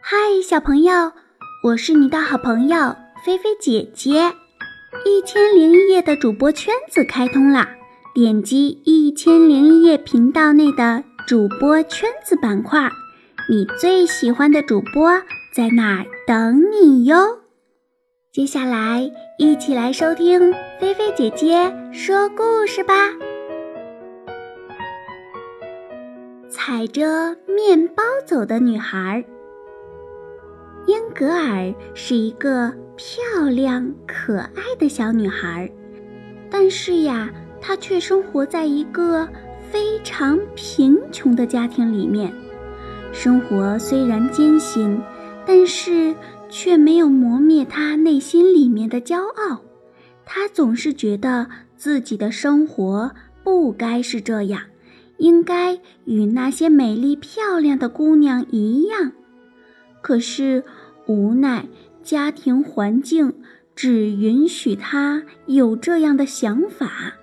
嗨，小朋友，我是你的好朋友菲菲姐姐。一千零一夜的主播圈子开通啦！点击一千零一夜频道内的主播圈子板块，你最喜欢的主播在那儿等你哟。接下来，一起来收听菲菲姐姐说故事吧。踩着面包走的女孩。英格尔是一个漂亮可爱的小女孩，但是呀，她却生活在一个非常贫穷的家庭里面。生活虽然艰辛，但是却没有磨灭她内心里面的骄傲。她总是觉得自己的生活不该是这样，应该与那些美丽漂亮的姑娘一样。可是，无奈家庭环境只允许他有这样的想法。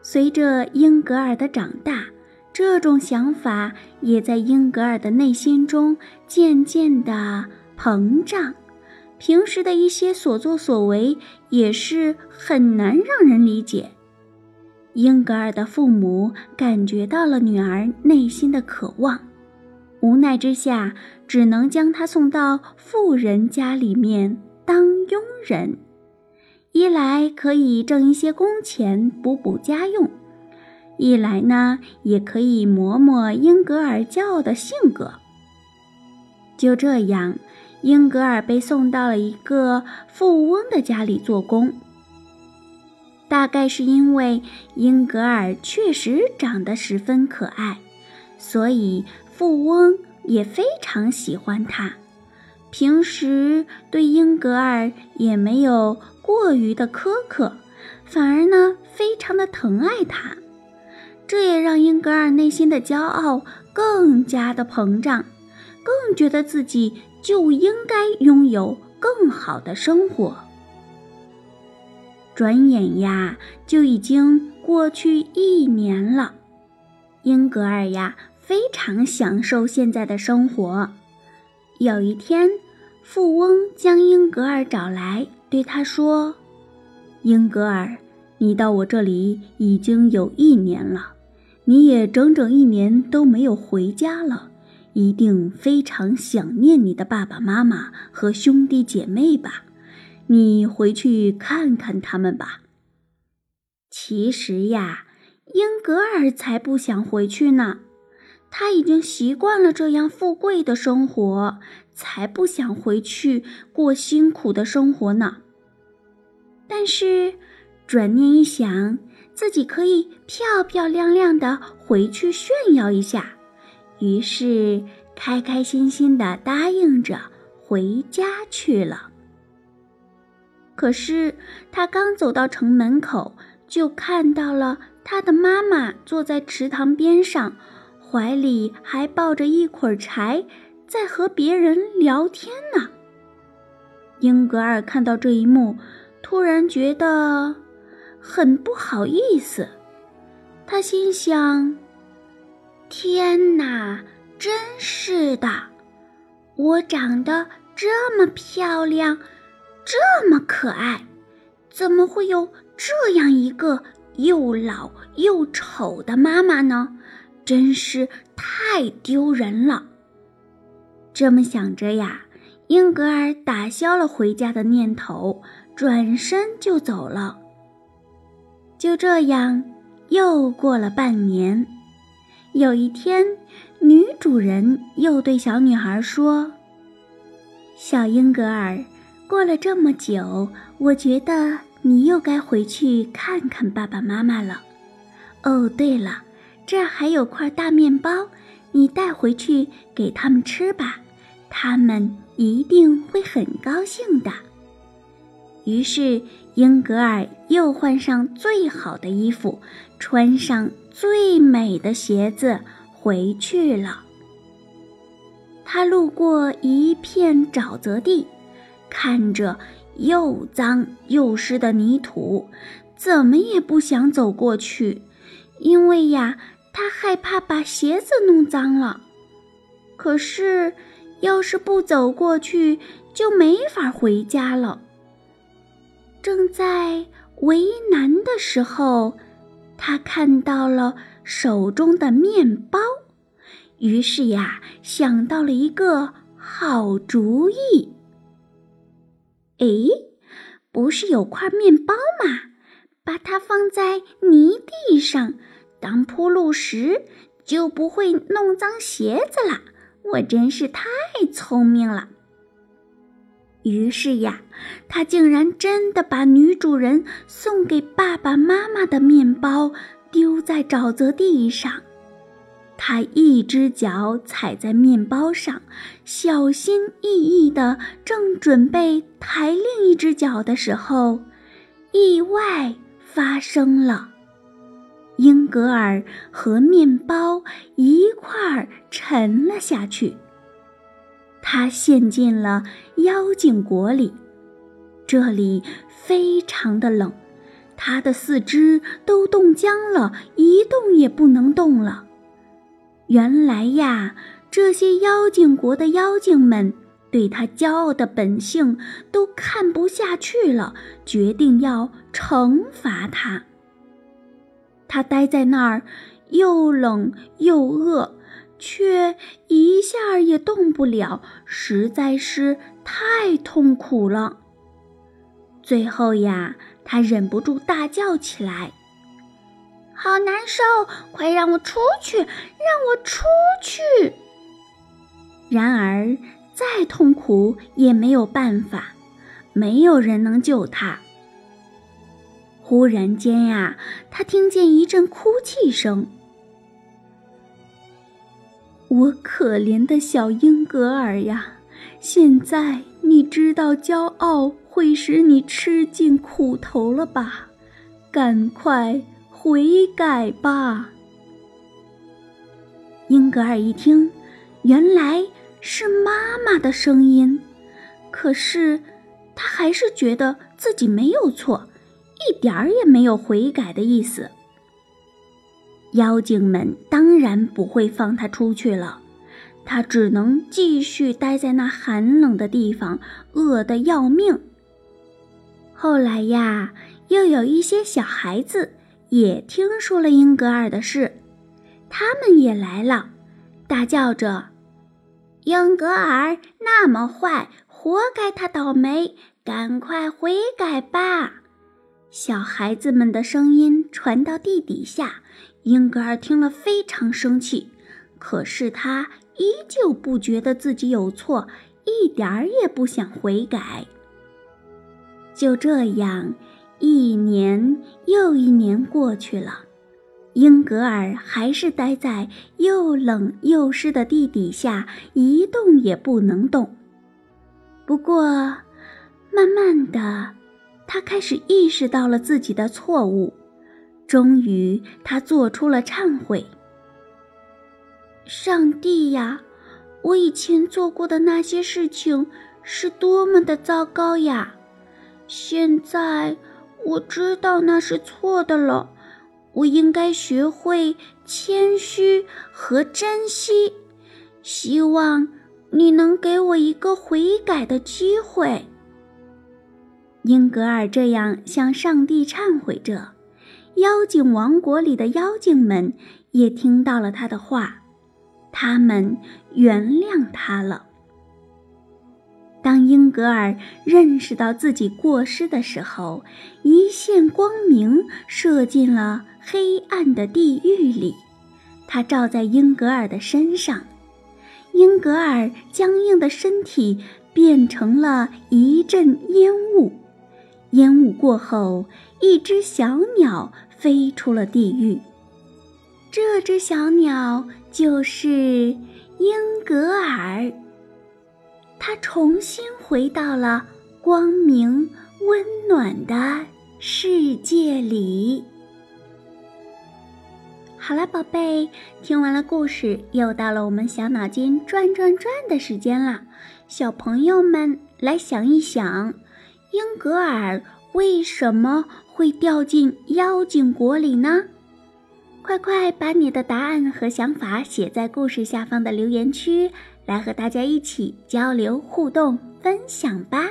随着英格尔的长大，这种想法也在英格尔的内心中渐渐的膨胀。平时的一些所作所为也是很难让人理解。英格尔的父母感觉到了女儿内心的渴望。无奈之下，只能将他送到富人家里面当佣人。一来可以挣一些工钱补补家用，一来呢也可以磨磨英格尔骄傲的性格。就这样，英格尔被送到了一个富翁的家里做工。大概是因为英格尔确实长得十分可爱，所以。富翁也非常喜欢他，平时对英格尔也没有过于的苛刻，反而呢非常的疼爱他。这也让英格尔内心的骄傲更加的膨胀，更觉得自己就应该拥有更好的生活。转眼呀，就已经过去一年了，英格尔呀。非常享受现在的生活。有一天，富翁将英格尔找来，对他说：“英格尔，你到我这里已经有一年了，你也整整一年都没有回家了，一定非常想念你的爸爸妈妈和兄弟姐妹吧？你回去看看他们吧。”其实呀，英格尔才不想回去呢。他已经习惯了这样富贵的生活，才不想回去过辛苦的生活呢。但是，转念一想，自己可以漂漂亮亮的回去炫耀一下，于是开开心心的答应着回家去了。可是，他刚走到城门口，就看到了他的妈妈坐在池塘边上。怀里还抱着一捆柴，在和别人聊天呢。英格尔看到这一幕，突然觉得很不好意思。他心想：“天哪，真是的！我长得这么漂亮，这么可爱，怎么会有这样一个又老又丑的妈妈呢？”真是太丢人了。这么想着呀，英格尔打消了回家的念头，转身就走了。就这样，又过了半年。有一天，女主人又对小女孩说：“小英格尔，过了这么久，我觉得你又该回去看看爸爸妈妈了。哦，对了。”这儿还有块大面包，你带回去给他们吃吧，他们一定会很高兴的。于是，英格尔又换上最好的衣服，穿上最美的鞋子回去了。他路过一片沼泽地，看着又脏又湿的泥土，怎么也不想走过去，因为呀。他害怕把鞋子弄脏了，可是，要是不走过去，就没法回家了。正在为难的时候，他看到了手中的面包，于是呀，想到了一个好主意。哎，不是有块面包吗？把它放在泥地上当铺路石，就不会弄脏鞋子了。我真是太聪明了。于是呀，他竟然真的把女主人送给爸爸妈妈的面包丢在沼泽地上。他一只脚踩在面包上，小心翼翼的正准备抬另一只脚的时候，意外发生了。英格尔和面包一块儿沉了下去。他陷进了妖精国里，这里非常的冷，他的四肢都冻僵了，一动也不能动了。原来呀，这些妖精国的妖精们对他骄傲的本性都看不下去了，决定要惩罚他。他待在那儿，又冷又饿。却一下也动不了，实在是太痛苦了。最后呀，他忍不住大叫起来：“好难受！快让我出去，让我出去！”然而，再痛苦也没有办法，没有人能救他。忽然间呀，他听见一阵哭泣声。我可怜的小英格尔呀，现在你知道骄傲会使你吃尽苦头了吧？赶快悔改吧！英格尔一听，原来是妈妈的声音，可是他还是觉得自己没有错，一点儿也没有悔改的意思。妖精们当然不会放他出去了，他只能继续待在那寒冷的地方，饿得要命。后来呀，又有一些小孩子也听说了英格尔的事，他们也来了，大叫着：“英格尔那么坏，活该他倒霉，赶快悔改吧！”小孩子们的声音传到地底下。英格尔听了非常生气，可是他依旧不觉得自己有错，一点儿也不想悔改。就这样，一年又一年过去了，英格尔还是待在又冷又湿的地底下，一动也不能动。不过，慢慢的，他开始意识到了自己的错误。终于，他做出了忏悔。上帝呀，我以前做过的那些事情是多么的糟糕呀！现在我知道那是错的了，我应该学会谦虚和珍惜。希望你能给我一个悔改的机会。英格尔这样向上帝忏悔着。妖精王国里的妖精们也听到了他的话，他们原谅他了。当英格尔认识到自己过失的时候，一线光明射进了黑暗的地狱里，它照在英格尔的身上，英格尔僵硬的身体变成了一阵烟雾，烟雾过后，一只小鸟。飞出了地狱。这只小鸟就是英格尔，它重新回到了光明温暖的世界里。好了，宝贝，听完了故事，又到了我们小脑筋转转转的时间了。小朋友们，来想一想，英格尔为什么？会掉进妖精国里呢？快快把你的答案和想法写在故事下方的留言区，来和大家一起交流互动分享吧。